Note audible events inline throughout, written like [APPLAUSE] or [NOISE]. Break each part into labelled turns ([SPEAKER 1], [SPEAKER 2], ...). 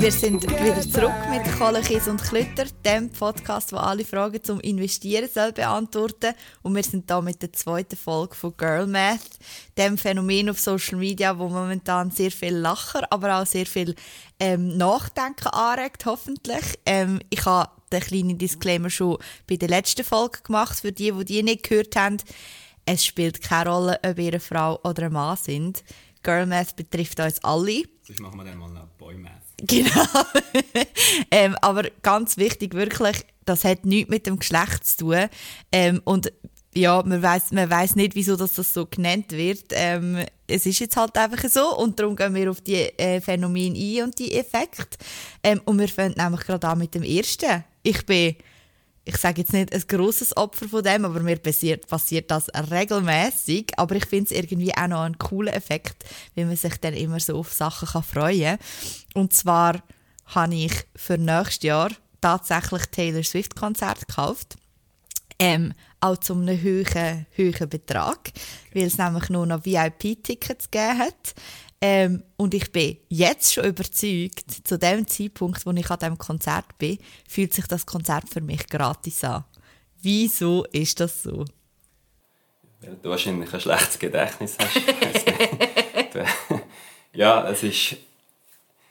[SPEAKER 1] Wir sind wieder zurück mit Kohle, Kies und Klütter, dem Podcast, der alle Fragen zum Investieren soll beantworten Und wir sind da mit der zweiten Folge von Girl Math, dem Phänomen auf Social Media, wo momentan sehr viel Lacher, aber auch sehr viel ähm, Nachdenken anregt, hoffentlich. Ähm, ich habe den kleinen Disclaimer schon bei der letzten Folge gemacht, für die, die die nicht gehört haben. Es spielt keine Rolle, ob ihr eine Frau oder ein Mann sind. Girl Math betrifft uns alle.
[SPEAKER 2] Sonst machen wir dann mal noch Boy Math. [LAUGHS]
[SPEAKER 1] Genau. ähm, aber ganz wichtig, wirklich, das hat nichts mit dem Geschlecht zu tun. Ähm, und ja, man weiß man weiss nicht, wieso das, so genannt wird. Ähm, es ist jetzt halt einfach so und darum gehen wir auf die äh, Phänomene ein und die Effekte. Ähm, und wir fangen nämlich gerade an mit dem ersten. Ich bin ich sage jetzt nicht ein großes Opfer von dem, aber mir passiert, passiert das regelmäßig. Aber ich finde es irgendwie auch noch einen coolen Effekt, wie man sich dann immer so auf Sachen kann freuen kann. Und zwar habe ich für nächstes Jahr tatsächlich Taylor Swift Konzert gekauft. Ähm, auch zu einem hohen, hohen Betrag, weil es nämlich nur noch VIP-Tickets gegeben hat. Ähm, und ich bin jetzt schon überzeugt, zu dem Zeitpunkt, wo ich an diesem Konzert bin, fühlt sich das Konzert für mich gratis an. Wieso ist das so?
[SPEAKER 2] Weil du wahrscheinlich ein schlechtes Gedächtnis hast. [LAUGHS] ja, es ist.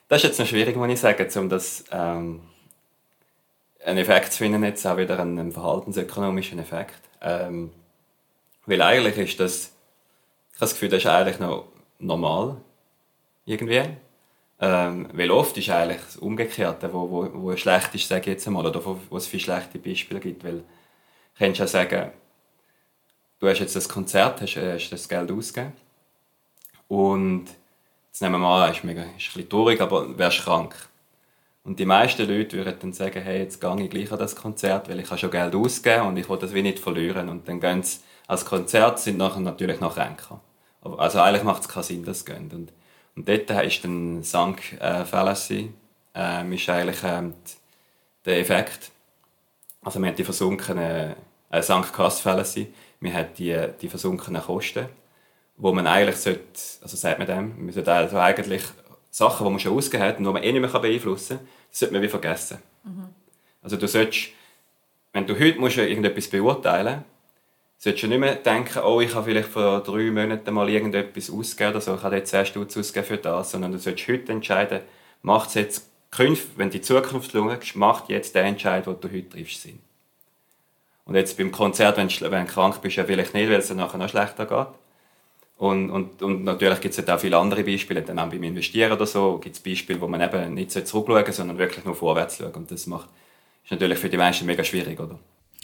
[SPEAKER 2] Das ist jetzt noch schwierig, muss ich sagen, um das ähm, einen Effekt zu finden, jetzt auch wieder einen verhaltensökonomischen Effekt. Ähm, weil eigentlich ist das, ich habe das Gefühl, das ist eigentlich noch normal irgendwie. Ähm, weil oft ist eigentlich das Umgekehrte, wo, wo, wo schlecht ist, sage ich jetzt einmal, oder wo, wo es viele schlechte Beispiele gibt, weil du kannst ja sagen, du hast jetzt das Konzert, hast, hast das Geld ausgegeben und jetzt nehmen wir mal an, ist, mega, ist ein bisschen traurig, aber wärst krank. Und die meisten Leute würden dann sagen, hey, jetzt gehe ich gleich an das Konzert, weil ich habe schon Geld ausgegeben und ich will das wie nicht verlieren. Und dann gehen sie als Konzert, sind nachher natürlich noch kränker. Also eigentlich macht es keinen Sinn, dass sie gehen. Und und dort ist dann Sunk äh, Fallacy, ähm, ist eigentlich ähm, der Effekt. Also man hat die versunkenen, äh, Sunk Cost Fallacy, man hat die, die versunkenen Kosten, wo man eigentlich sollte, also sagt man dem, man sollte also eigentlich Sachen, die man schon ausgegeben hat und die man eh nicht mehr beeinflussen kann, sollte man wie vergessen. Mhm. Also du solltest, wenn du heute musst irgendetwas beurteilen musst, solltest du nicht mehr denken, oh, ich habe vielleicht vor drei Monaten mal irgendetwas ausgegeben oder so, ich habe jetzt 10 Stutz ausgegeben für das, sondern du solltest heute entscheiden, macht es jetzt künftig, wenn die Zukunft schaust, macht jetzt den Entscheid, den du heute triffst, Sinn. Und jetzt beim Konzert, wenn du, wenn du krank bist, ja vielleicht nicht, weil es dann nachher noch schlechter geht. Und, und, und natürlich gibt es auch viele andere Beispiele, dann auch beim Investieren oder so, gibt es Beispiele, wo man eben nicht zurückschauen sondern wirklich nur vorwärts schauen. Und das macht, ist natürlich für die meisten mega schwierig, oder?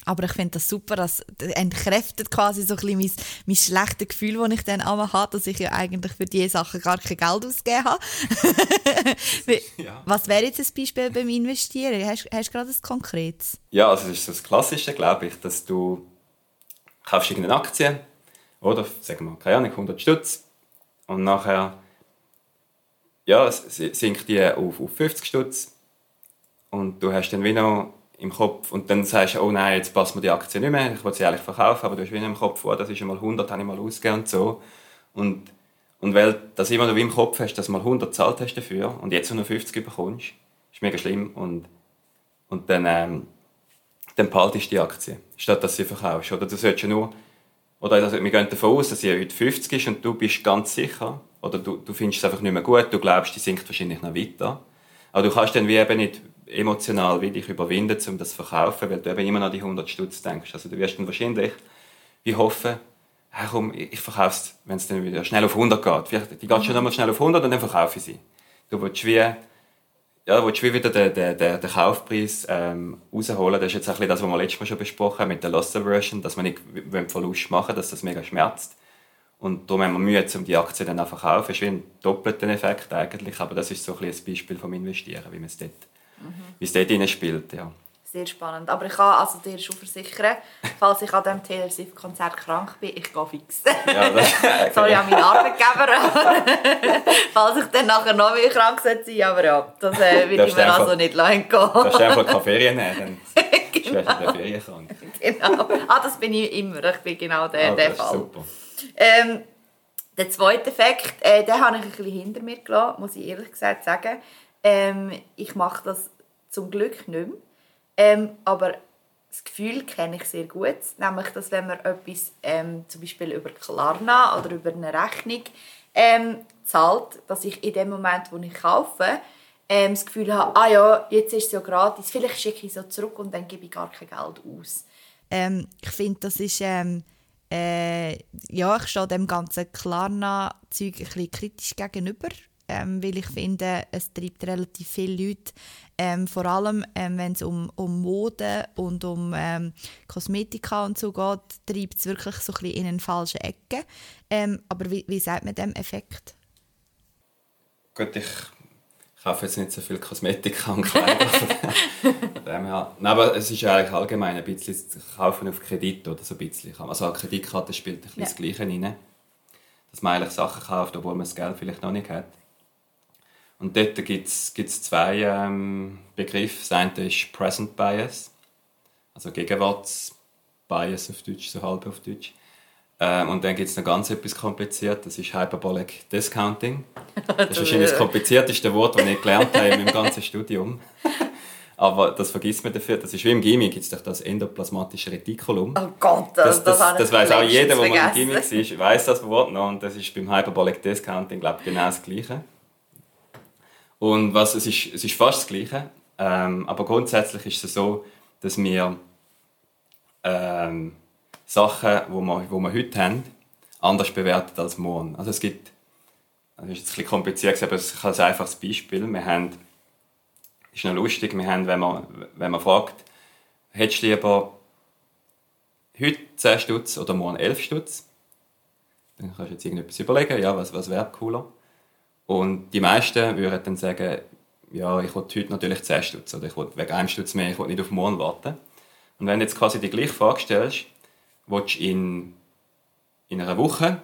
[SPEAKER 1] Aber ich finde das super, das entkräftet quasi so ein bisschen mein, mein schlechtes Gefühl, das ich dann einmal habe, dass ich ja eigentlich für diese Sachen gar kein Geld ausgegeben habe. [LAUGHS] ja. Was wäre jetzt ein Beispiel beim Investieren? Hast, hast du gerade ein konkretes?
[SPEAKER 2] Ja, also das ist das Klassische, glaube ich, dass du kaufst irgendeine Aktie oder, sagen wir, keine Ahnung, 100 Stutz und nachher ja, sinkt die auf, auf 50 Stutz und du hast dann wie noch im Kopf und dann sagst du, oh nein, jetzt passt mir die Aktie nicht mehr, ich will sie eigentlich verkaufen, aber du hast wieder im Kopf, oh, das ist einmal 100, habe ich mal ausgegeben und so. Und, und weil das immer noch im Kopf hast, dass du mal 100 zahlt hast dafür und jetzt nur 50 bekommst, ist mega schlimm und, und dann, ähm, dann behaltest du die Aktie, statt dass du sie verkaufst. Oder du solltest nur, oder also, wir gehen davon aus, dass sie heute 50 ist und du bist ganz sicher, oder du, du findest es einfach nicht mehr gut, du glaubst, die sinkt wahrscheinlich noch weiter. Aber du kannst dann wie eben nicht emotional wie dich überwinden, um das zu verkaufen, weil du eben immer an die 100 Stutz denkst. Also du wirst dann wahrscheinlich wie hoffen, hey, komm, ich verkaufe es, wenn es dann wieder schnell auf 100 geht. Vielleicht, die geht schon einmal schnell auf 100 und dann verkaufe ich sie. Du willst wie, ja, willst wie wieder den, den, den, den Kaufpreis ähm, rausholen. Das ist jetzt ein bisschen das, was wir letztes Mal schon besprochen haben mit der Loss Aversion, dass man nicht Verlust machen dass das mega schmerzt. Und darum haben wir Mühe, um die Aktie dann auch zu verkaufen. Das ist wie ein doppelter Effekt eigentlich, aber das ist so ein, bisschen ein Beispiel vom Investieren, wie man es dort mhm. wie es dort drin spielt. Ja.
[SPEAKER 1] Sehr spannend. Aber ich kann also dir schon versichern, [LAUGHS] falls ich an diesem Taylor Swift-Konzert krank bin, ich gehe fix. Ja, [LAUGHS] [LAUGHS] Sorry an meinen Arbeitgeber. falls ich dann nachher noch mehr krank sein aber ja, das äh, würde ich mir also nicht gehen. Du
[SPEAKER 2] darfst einfach keine Ferien nehmen, dann genau. du Ferien krank.
[SPEAKER 1] genau. Ah, das bin ich immer. Ich bin genau der, ah, der Fall. Super. Ähm, der zweite Effekt, äh, den habe ich ein bisschen hinter mir gelassen, muss ich ehrlich gesagt sagen. Ähm, ich mache das zum Glück nicht mehr. Ähm, aber das Gefühl kenne ich sehr gut, nämlich, dass wenn man etwas ähm, zum Beispiel über Klarna oder über eine Rechnung ähm, zahlt, dass ich in dem Moment, wo ich kaufe, ähm, das Gefühl habe, ah ja, jetzt ist es ja gratis, vielleicht schicke ich es so zurück und dann gebe ich gar kein Geld aus. Ähm, ich finde, das ist äh, ja, ich stehe dem ganzen Klarna-Zeug ein bisschen kritisch gegenüber, ähm, weil ich finde, es treibt relativ viele Leute, ähm, vor allem ähm, wenn es um, um Mode und um ähm, Kosmetika und so geht, treibt es wirklich so ein bisschen in eine falsche Ecke. Ähm, aber wie, wie sagt man dem Effekt?
[SPEAKER 2] Gut, ich kaufe jetzt nicht so viel Kosmetika und Kleider. [LAUGHS] Nein, aber es ist eigentlich allgemein ein bisschen kaufen auf Kredit oder so ein bisschen. Also eine Kreditkarte spielt ein bisschen ja. das Gleiche rein. Dass man eigentlich Sachen kauft, obwohl man das Geld vielleicht noch nicht hat. Und dort gibt es zwei ähm, Begriffe. Das eine ist Present Bias, also Gegenwartsbias auf Deutsch, so halb auf Deutsch. Ähm, und dann gibt es noch ganz etwas kompliziert, das ist Hyperbolic Discounting. Das ist wahrscheinlich das komplizierteste Wort, das ich gelernt habe im ganzen Studium. Aber das vergisst man dafür. Das ist wie im Gimmick, gibt es doch das endoplasmatische Retikulum.
[SPEAKER 1] Oh Gott,
[SPEAKER 2] das, das, das, das weiß auch jeder, der mal im Gimmick ist, weiß das Wort noch. Und das ist beim Hyperbolic Discounting, glaube ich, genau das Gleiche. Und was, es, ist, es ist fast das Gleiche. Ähm, aber grundsätzlich ist es so, dass wir ähm, Sachen, die wir, die wir heute haben, anders bewerten als morgen. Also es gibt, das ist jetzt ein kompliziert, aber es ist ein einfaches Beispiel. Wir haben, ist noch lustig, wir haben, wenn man, wenn man fragt, hättest du lieber heute 10 Stutz oder morgen 11 Stutz? Dann kannst du jetzt irgendetwas überlegen, ja, was, was wäre cooler? Und die meisten würden dann sagen, ja, ich will heute natürlich 10 Stutz oder ich will wegen einem Stutz mehr, ich will nicht auf morgen warten. Und wenn du jetzt quasi die gleiche Frage stellst, willst du in, in einer Woche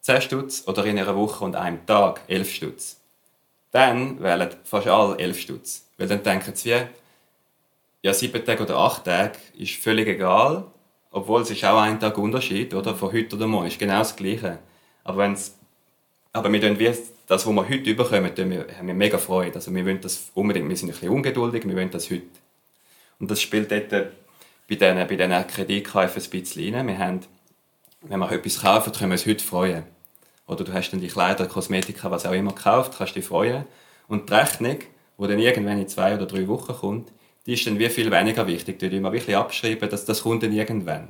[SPEAKER 2] 10 Stutz oder in einer Woche und einem Tag 11 Stutz, dann wählen fast alle 11 Stutz. Weil dann denken sie wie, ja, 7 Tage oder 8 Tage ist völlig egal, obwohl es ist auch ein Tag Unterschied, oder? Von heute oder morgen ist genau das Gleiche. Aber wenn's, aber wir tun wie das, was wir heute bekommen, haben wir mega Freude. Also wir wollen das unbedingt, wir sind ein bisschen ungeduldig, wir wollen das heute. Und das spielt dort bei diesen, bei diesen Kreditkäufen ein bisschen rein. Wir haben, wenn wir etwas kaufen, können wir uns heute freuen. Oder du hast dann die Kleider, Kosmetika, was auch immer gekauft, kannst dich freuen. Und die Rechnung, die dann irgendwann in zwei oder drei Wochen kommt, die ist dann wie viel weniger wichtig. Die wir wirklich abschreiben, dass das kommt dann irgendwann.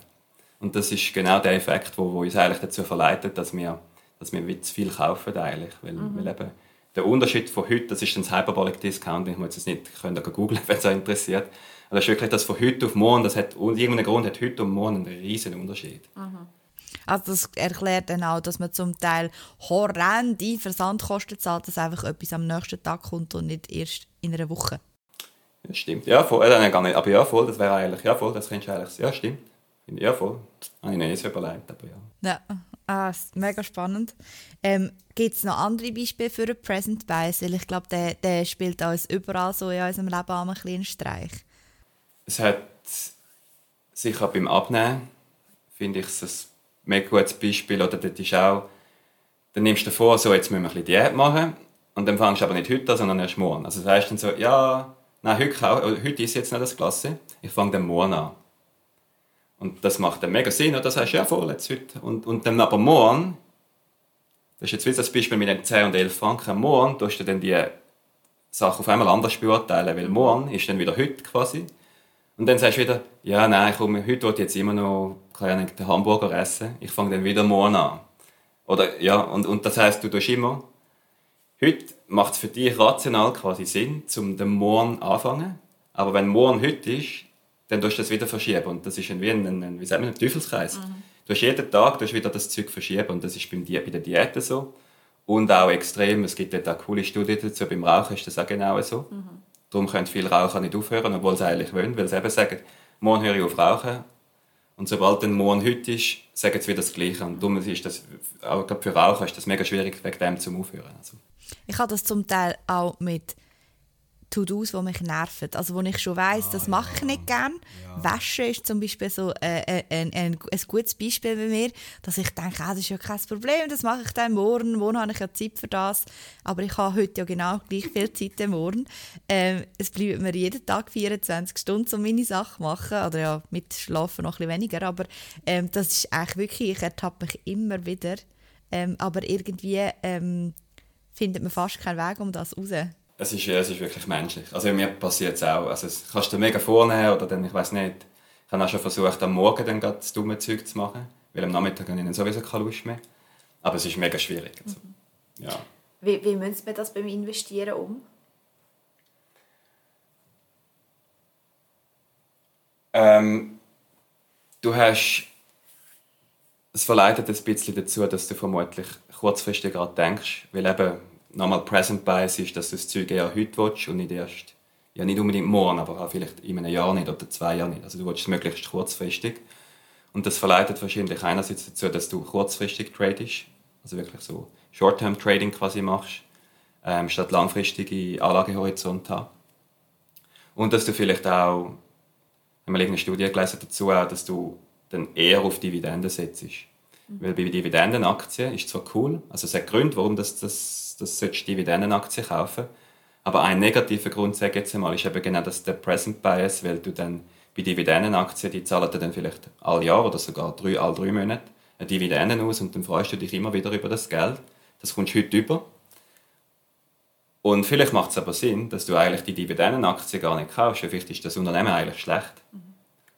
[SPEAKER 2] Und das ist genau der Effekt, wo uns eigentlich dazu verleitet, dass wir dass wir zu viel kaufen eigentlich. Weil, mhm. weil eben der Unterschied von heute, das ist ein Hyperbolic Discount, ich muss jetzt nicht, könnt ihr googeln, [LAUGHS] wenn es euch interessiert. Aber das ist wirklich das von heute auf morgen, das hat, aus irgendeinem Grund hat heute und morgen einen riesen Unterschied.
[SPEAKER 1] Mhm. Also das erklärt dann auch, dass man zum Teil horrende Versandkosten zahlt, dass einfach etwas am nächsten Tag kommt und nicht erst in einer Woche.
[SPEAKER 2] Ja, stimmt. Ja, voll. Äh, gar nicht. Aber ja, voll, das wäre eigentlich, ja, voll, das könntest du eigentlich, ja, stimmt. Ja, voll. Das habe ich nicht so überlegt, aber ja.
[SPEAKER 1] Ja, Ah, mega spannend. Ähm, Gibt es noch andere Beispiele für einen Present Bias? Weil ich glaube, der, der spielt uns überall so in unserem Leben einen kleinen Streich.
[SPEAKER 2] Es hat sicher beim Abnehmen, finde ich ein mega gutes Beispiel. Oder dort ist auch, dann nimmst du vor, so, jetzt müssen wir ein bisschen Diät machen. Und dann fängst du aber nicht heute an, sondern erst morgen. Also das heißt dann so, ja, nein, heute, heute ist jetzt nicht das Klasse. Ich fange dann morgen an. Und das macht dann mega Sinn, oder? Das heißt ja voll jetzt heute. Und, und dann aber morgen, das ist jetzt wieder das Beispiel mit den 10 und 11 Franken, morgen tust du dann die Sache auf einmal anders beurteilen, weil morgen ist dann wieder heute quasi. Und dann sagst du wieder, ja, nein, komm, heute will ich jetzt immer noch keine den Hamburger essen, ich fange dann wieder morgen an. Oder, ja, und, und das heißt, du tust immer, heute macht es für dich rational quasi Sinn, zum den Morgen anfangen, aber wenn morgen heute ist, dann tust du das wieder verschieben. Und das ist ein, wie ein, ein, wie sagt man, ein Teufelskreis. Mhm. Du hast jeden Tag du hast wieder das Zeug verschieben. Und das ist beim, bei der Diät so. Und auch extrem, es gibt dort auch coole Studien dazu, beim Rauchen ist das auch genau so. Mhm. Darum können viele Raucher nicht aufhören, obwohl sie eigentlich wollen, weil sie eben sagen, morgen höre ich auf rauchen. Und sobald dann morgen heute ist, sagen sie wieder das Gleiche. Und darum ist das, auch für Raucher ist das mega schwierig, wegen dem zu aufhören. Also.
[SPEAKER 1] Ich habe das zum Teil auch mit To-Dos, die mich nerven. Also wo ich schon weiss, ah, das mache ja. ich nicht gerne. Ja. Waschen ist zum Beispiel so äh, äh, ein, ein, ein, gutes Beispiel bei mir, dass ich denke, ah, das ist ja kein Problem, das mache ich dann morgen, morgen habe ich ja Zeit für das. Aber ich habe heute ja genau gleich viel Zeit morgen. Ähm, es bleibt mir jeden Tag 24 Stunden, um meine Sachen zu machen. Oder ja, mit Schlafen noch ein bisschen weniger. Aber ähm, das ist eigentlich wirklich, ich ertappe mich immer wieder. Ähm, aber irgendwie ähm, findet man fast keinen Weg um das raus
[SPEAKER 2] es ist, es ist wirklich menschlich. Also mir passiert es auch. Also es kannst du mega vornehmen oder dann, ich weiß nicht, ich habe auch schon versucht, am Morgen dann das dumme Zeug zu machen, weil am Nachmittag habe ich dann sowieso keine Lust mehr. Aber es ist mega schwierig. Also, mhm. ja.
[SPEAKER 1] Wie, wie müsste man das beim Investieren um?
[SPEAKER 2] Ähm, du hast es verleitet ein bisschen dazu, dass du vermutlich kurzfristig gerade denkst, weil eben nochmal Present Bias ist, dass du das Zeug eher heute willst und nicht erst, ja nicht unbedingt morgen, aber auch vielleicht in einem Jahr nicht oder zwei Jahren nicht. Also du willst es möglichst kurzfristig. Und das verleitet wahrscheinlich einerseits dazu, dass du kurzfristig tradest, also wirklich so Short-Term-Trading quasi machst, ähm, statt langfristige Anlagehorizont haben. Und dass du vielleicht auch, wenn man irgendeine Studie gelesen dazu auch, dass du dann eher auf Dividenden setzt. Mhm. Weil bei Dividendenaktien ist zwar cool, also es hat Gründe, warum das, das, das solltest Dividendenaktien kaufen aber ein negativer Grund, sage jetzt einmal, ist eben genau das der Present Bias, weil du dann bei Dividendenaktien, die zahlen dann vielleicht all Jahr oder sogar drei, all drei Monate eine Dividenden aus und dann freust du dich immer wieder über das Geld. Das kommst du heute über. Und vielleicht macht es aber Sinn, dass du eigentlich die Dividendenaktien gar nicht kaufst, vielleicht ist das Unternehmen eigentlich schlecht.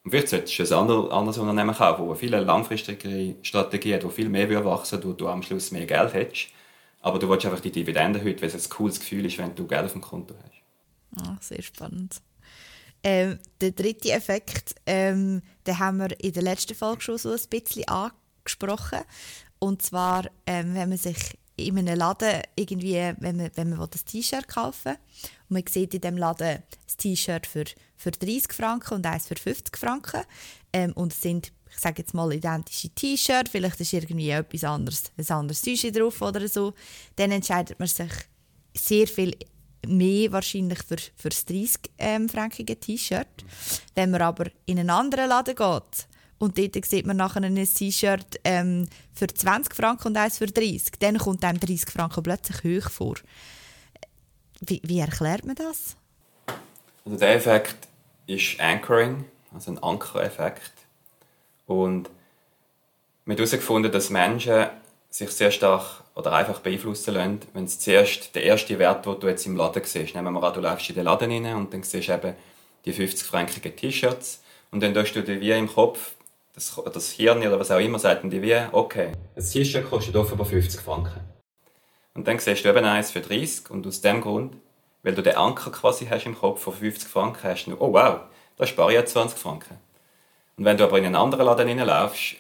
[SPEAKER 2] Und vielleicht solltest du ein anderes Unternehmen kaufen, das viele langfristige Strategie hat, das viel mehr wachsen würde, wo du am Schluss mehr Geld hättest. Aber du willst einfach die Dividende heute, weil es ein cooles Gefühl ist, wenn du Geld auf dem Konto hast.
[SPEAKER 1] Ah, sehr spannend. Ähm, der dritte Effekt, ähm, den haben wir in der letzten Folge schon so ein bisschen angesprochen. Und zwar, ähm, wenn man sich in einem Laden irgendwie, wenn man, wenn man ein T-Shirt kaufen will, und man sieht in diesem Laden das T-Shirt für, für 30 Franken und eins für 50 Franken. Ähm, und es sind, ich sage jetzt mal, identische T-Shirts. Vielleicht ist irgendwie etwas anderes, ein anderes T-Shirt drauf oder so. Dann entscheidet man sich sehr viel mehr wahrscheinlich für, für das 30-fränkige ähm, T-Shirt. Wenn man aber in einen anderen Laden geht und dort sieht man nachher ein T-Shirt ähm, für 20 Franken und eins für 30, dann kommt einem 30 Franken plötzlich hoch vor. Wie, wie erklärt man das?
[SPEAKER 2] Also der Effekt ist Anchoring, also ein Ankereffekt. Und wir haben herausgefunden, dass Menschen sich sehr stark oder einfach beeinflussen lassen, wenn es zuerst der erste Wert, den du jetzt im Laden siehst. Nehmen wir an, du läufst in den Laden rein und dann siehst du eben die 50-frankigen T-Shirts und dann tust du dir wie im Kopf, das, das Hirn oder was auch immer, sagt dir wie, okay, ein T-Shirt kostet offenbar 50 Franken. Und dann siehst du eben eins für 30 und aus dem Grund, weil du den Anker quasi hast im Kopf von 50 Franken, hast du, oh wow, da spare ich jetzt 20 Franken. Und wenn du aber in einen anderen Laden reinlaufst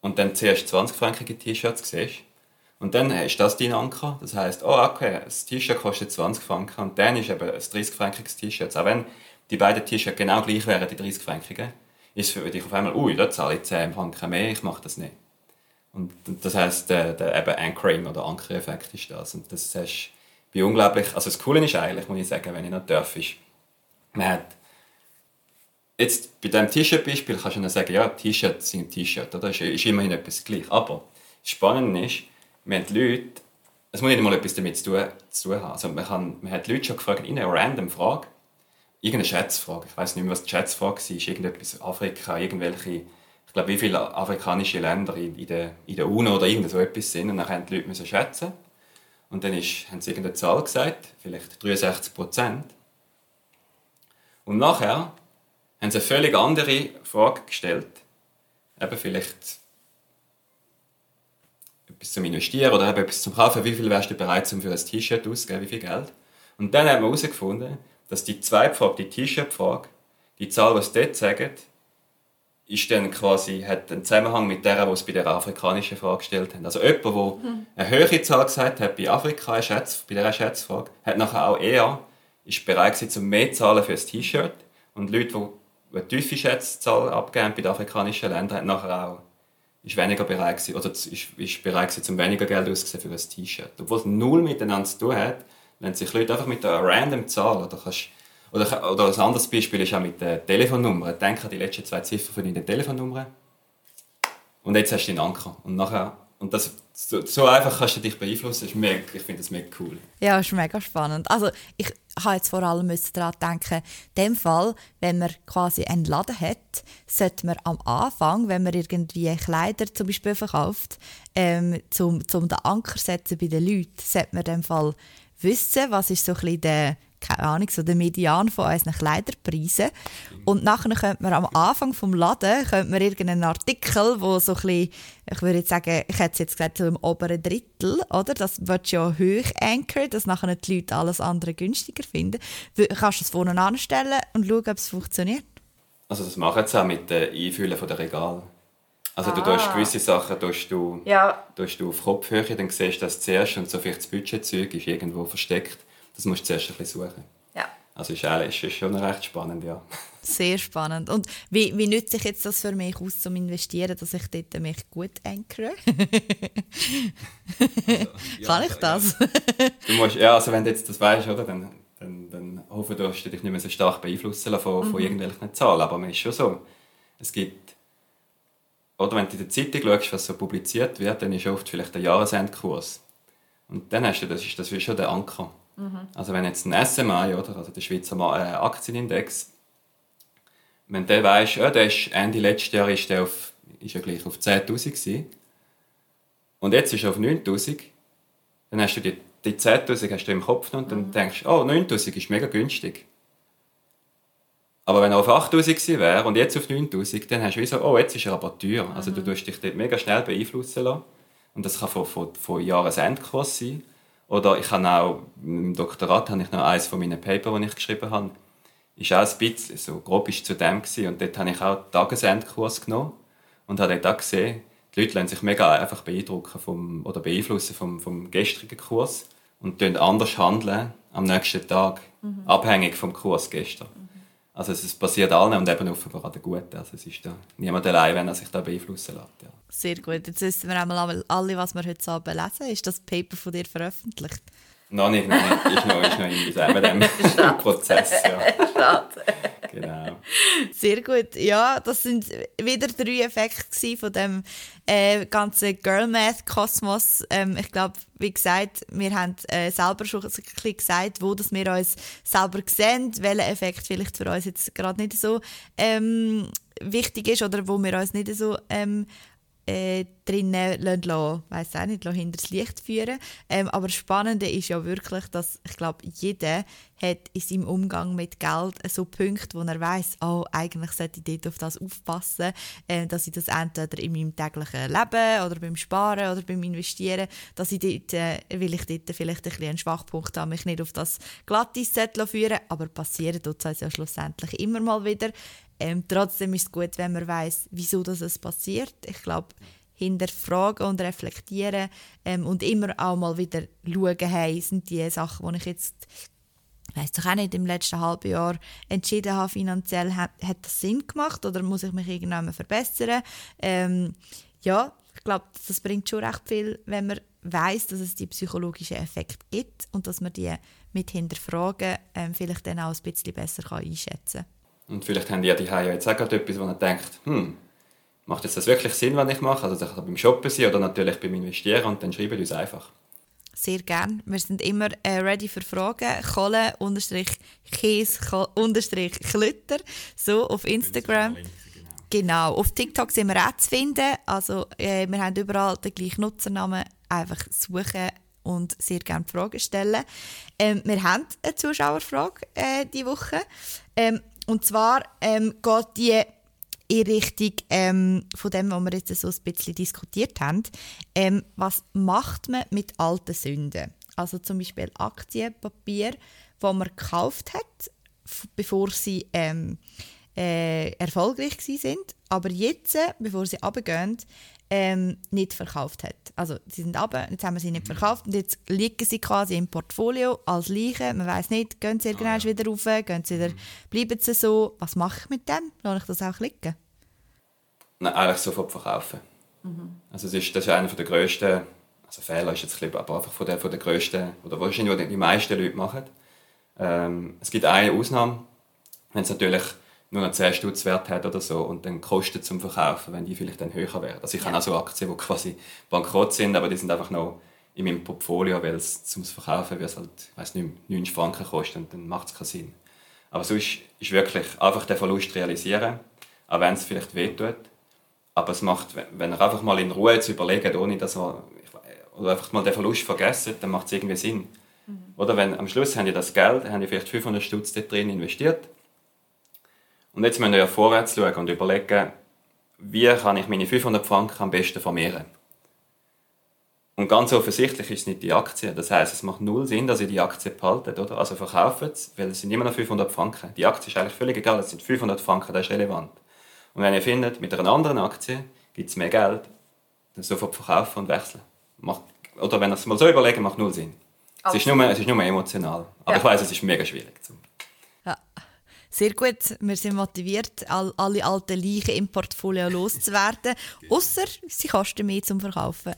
[SPEAKER 2] und dann zuerst 20-frankige T-Shirts siehst, und dann ist das dein Anker. Das heißt, oh okay, das T-Shirt kostet 20 Franken und dann ist eben ein 30-frankiges T-Shirt. Auch wenn die beiden T-Shirts genau gleich wären, die 30-frankigen, ist für dich auf einmal, ui, da zahle ich 10 Franken mehr, ich mache das nicht. Und das heißt, der, der eben Anchoring oder Ankereffekt ist das. Und das ist wie unglaublich, also das Coole ist eigentlich, muss ich sagen, wenn ich noch darf, ist, man hat jetzt bei diesem T-Shirt-Beispiel kannst du dann sagen, ja, T-Shirts sind T-Shirt, oder? Ist, ist immerhin etwas gleich. Aber das Spannende ist, wir haben Leute, es muss nicht mal etwas damit zu tun, zu tun haben. Also man, kann, man hat Leute schon gefragt, in einer random Frage, irgendeine Schätzfrage, ich weiß nicht mehr, was die Schätzfrage war, irgendetwas Afrika, irgendwelche glaube, wie viele afrikanische Länder in, in, der, in der UNO oder irgend so etwas sind. Und dann haben die Leute müssen schätzen. Und dann ist, haben sie irgendeine Zahl gesagt, vielleicht 63 Prozent. Und nachher haben sie eine völlig andere Frage gestellt. Eben vielleicht etwas zum Investieren oder eben etwas zum Kaufen. Wie viel wärst du bereit, um für ein T-Shirt auszugeben? Wie viel Geld? Und dann haben wir herausgefunden, dass die zweite Frage, die T-Shirt-Frage, die Zahl, die sie dort sagen, ist dann quasi, hat einen Zusammenhang mit der, die es bei der afrikanischen Frage gestellt haben. Also jemand, der hm. eine höhere Zahl gesagt hat bei Afrika, Schätz, bei dieser Schätzfrage, hat nachher auch eher ist bereit gewesen, um mehr zu zahlen für ein T-Shirt. Und Leute, die eine tiefe Schätzzahl abgeben bei den afrikanischen Ländern, haben nachher auch ist weniger bereit gewesen, oder ist, ist bereit gewesen, um weniger Geld auszugeben für ein T-Shirt. Obwohl es null miteinander zu tun hat, wenn sich Leute einfach mit einer random Zahl oder kannst oder, oder ein anderes Beispiel ist auch mit der Telefonnummer. Denk an die letzten zwei Ziffern von deiner Telefonnummer. Und jetzt hast du den Anker. Und nachher und das, so, so, einfach kannst du dich beeinflussen. mega, ich finde das mega cool.
[SPEAKER 1] Ja, ist mega spannend. Also ich habe jetzt vor allem daran denken, in dem Fall, wenn man quasi einen Laden hat, sollte man am Anfang, wenn man irgendwie Kleider zum Beispiel verkauft, ähm, zum, zum den Anker setzen bei den Leuten, sollte man in dem Fall wissen, was ist so ein bisschen der keine Ahnung, so der Median von unseren Kleiderpreisen. Und nachher könnte man am Anfang vom Laden könnte man irgendeinen Artikel, wo so ein bisschen, ich würde jetzt sagen, ich hätte jetzt gesagt, so im oberen Drittel, oder? Das wird ja hoch anchor, dass nachher die Leute alles andere günstiger finden. Kannst du es vorne anstellen und schauen, ob es funktioniert?
[SPEAKER 2] Also das machen sie auch mit dem Einfüllen der Regal. Also ah. du tust gewisse Sachen tust du,
[SPEAKER 1] ja.
[SPEAKER 2] tust du auf Kopfhöhe, dann siehst du das zuerst und so vielleicht das Budgetzeug ist irgendwo versteckt das musst du zuerst ein bisschen suchen.
[SPEAKER 1] Ja.
[SPEAKER 2] Also ist, ist, ist schon recht spannend, ja. [LAUGHS]
[SPEAKER 1] Sehr spannend. Und wie, wie nützt sich jetzt das für mich aus, zum Investieren, dass ich dort mich gut ankere? also, [LAUGHS] ja, Kann ich das?
[SPEAKER 2] Ja. du musst, ja, also wenn du jetzt das weißt, oder, dann, dann, dann hoffe ich, dass du dich nicht mehr so stark beeinflussen von, mhm. von irgendwelchen Zahlen. Aber man ist schon so, es gibt, oder wenn du in der Zeitung schaust, was so publiziert wird, dann ist oft vielleicht der Jahresendkurs. Und dann hast du, das ist das ist schon der Anker. Mhm. Also wenn jetzt ein SMI, oder, also der Schweizer äh, Aktienindex, wenn der weißt, ja, der ist Ende letztes Jahr ist der auf, ist ja gleich auf 10'000 und jetzt ist er auf 9'000, dann hast du die, die 10'000 hast du im Kopf und dann mhm. denkst du, oh, 9'000 ist mega günstig. Aber wenn er auf 8000 wäre und jetzt auf 9000, dann hast du wie so, oh, jetzt ist er aber teuer. Also du mhm. tust dich dort mega schnell beeinflussen lassen. Und das kann von, von, von Jahresendkurs sein. Oder ich habe auch, im Doktorat habe ich noch eines von meinen Papers, die ich geschrieben habe, ist auch ein bisschen, so grob ist zu dem gewesen. Und dort habe ich auch Tagesendkurs genommen und habe dort auch gesehen, die Leute lassen sich mega einfach beeindrucken vom, oder beeinflussen vom, vom gestrigen Kurs und anders handeln am nächsten Tag, mhm. abhängig vom Kurs gestern. Also es passiert allen und eben offenbar an den Guten. Also es ist da niemand allein, wenn er sich da beeinflussen lässt. Ja.
[SPEAKER 1] Sehr gut. Jetzt wissen wir einmal alle, was wir heute Abend lesen. Ist das Paper von dir veröffentlicht?
[SPEAKER 2] Noch nicht, noch nicht. Ist noch, ist noch in diesem [LAUGHS] Prozess. Ja. Schade. Genau. [LAUGHS]
[SPEAKER 1] Sehr gut. Ja, das sind wieder drei Effekte von dem äh, ganzen Girl Math Kosmos. Ähm, ich glaube, wie gesagt, wir haben äh, selber schon ein bisschen gesagt, wo das wir uns selber sehen, welcher Effekt vielleicht für uns jetzt gerade nicht so ähm, wichtig ist oder wo wir uns nicht so ähm, äh, drinnen lassen, weiss auch nicht, hinter das Licht führen. Ähm, aber das Spannende ist ja wirklich, dass ich glaube, jeder hat in seinem Umgang mit Geld so Punkte, wo er weiß, oh, eigentlich sollte ich dort auf das aufpassen, äh, dass ich das entweder in meinem täglichen Leben oder beim Sparen oder beim Investieren, dass ich dort, äh, will ich dort vielleicht ein bisschen einen Schwachpunkt habe, mich nicht auf das Glattis führen, aber passieren tut es ja schlussendlich immer mal wieder. Ähm, trotzdem ist es gut, wenn man weiß, wieso das passiert. Ich glaube, hinterfragen und reflektieren ähm, und immer auch mal wieder schauen, hey, sind die Sachen, die ich jetzt weiß doch auch nicht, im letzten halben Jahr entschieden habe, finanziell, hat, hat das Sinn gemacht oder muss ich mich irgendwann verbessern? Ähm, ja, ich glaube, das bringt schon recht viel, wenn man weiß, dass es die psychologischen Effekte gibt und dass man die mit hinterfragen ähm, vielleicht dann auch ein bisschen besser einschätzen kann.
[SPEAKER 2] Und vielleicht haben die ja jetzt auch gerade etwas, wo man denkt, hm, macht jetzt das wirklich Sinn, was ich mache? Also das kann beim Shoppen sein oder natürlich beim Investieren und dann schreiben uns einfach.
[SPEAKER 1] Sehr gerne. Wir sind immer äh, ready für Fragen. Kohle unterstrich Käse unterstrich Klütter. So auf Instagram. Genau. Auf TikTok sind wir auch zu finden. Also äh, wir haben überall den gleichen Nutzernamen. Einfach suchen und sehr gerne Fragen stellen. Ähm, wir haben eine Zuschauerfrage äh, diese Woche. Ähm, und zwar ähm, geht die in Richtung ähm, von dem, was wir jetzt so ein bisschen diskutiert haben. Ähm, was macht man mit alten Sünden? Also zum Beispiel Aktienpapier, wo man gekauft hat, bevor sie ähm, äh, erfolgreich sind, aber jetzt, bevor sie abgehen, ähm, nicht verkauft hat. Also sie sind runter, jetzt haben wir sie nicht verkauft und jetzt liegen sie quasi im Portfolio als Leiche. Man weiß nicht, gehen sie irgendwann ah, ja. wieder rauf, gehen sie wieder, mhm. bleiben sie so. Was mache ich mit dem? Lasse ich das auch liegen?
[SPEAKER 2] Nein, eigentlich sofort verkaufen. Mhm. Also das ist, das ist einer der grössten also Fehler ist jetzt ein bisschen, aber einfach von der, von der grössten, oder wahrscheinlich die, die meisten Leute machen. Ähm, es gibt eine Ausnahme, wenn es natürlich nur noch 10 Stutz Wert hat oder so und dann Kosten zum Verkaufen, wenn die vielleicht dann höher werden. Also ich ja. habe auch so Aktien, die quasi bankrott sind, aber die sind einfach noch in meinem Portfolio, weil es zum Verkaufen wird halt, ich weiß nicht, 90 Franken kostet und dann macht es keinen Sinn. Aber sonst ist wirklich einfach den Verlust realisieren, auch wenn es vielleicht wehtut. Aber es macht, wenn er einfach mal in Ruhe zu überlegen, ohne dass er oder einfach mal den Verlust vergessen, dann macht es irgendwie Sinn. Mhm. Oder wenn am Schluss haben die das Geld, haben die vielleicht 500 Stutz drin investiert und jetzt müssen wir ja vorwärts schauen und überlegen, wie kann ich meine 500 Franken am besten vermehren. Und ganz offensichtlich ist es nicht die Aktie. Das heißt, es macht null Sinn, dass ihr die Aktie behaltet, oder? Also verkauft es, weil es sind immer noch 500 Franken. Die Aktie ist eigentlich völlig egal, es sind 500 Franken, das ist relevant. Und wenn ihr findet, mit einer anderen Aktie gibt es mehr Geld, dann sofort verkaufen und wechseln. Macht, oder wenn ihr es mal so überlegen, macht null Sinn. Es ist, nur, es ist nur emotional. Aber ja. ich weiß, es ist mega schwierig.
[SPEAKER 1] Ja. Sehr gut, wir sind motiviert, all, alle alten Leichen im Portfolio loszuwerden. [LAUGHS] Außer sie kosten mehr zum Verkaufen.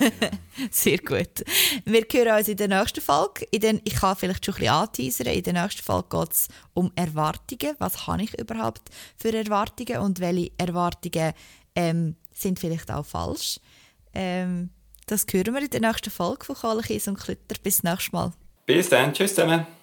[SPEAKER 1] [LAUGHS] Sehr gut. Wir hören uns in der nächsten Folge. In den, ich kann vielleicht schon ein bisschen anteasern. In der nächsten Folge geht es um Erwartungen. Was habe ich überhaupt für Erwartungen und welche Erwartungen ähm, sind vielleicht auch falsch? Ähm, das hören wir in der nächsten Folge von Kohlekies und Klütter. Bis nächstes Mal.
[SPEAKER 2] Bis dann. Tschüss zusammen.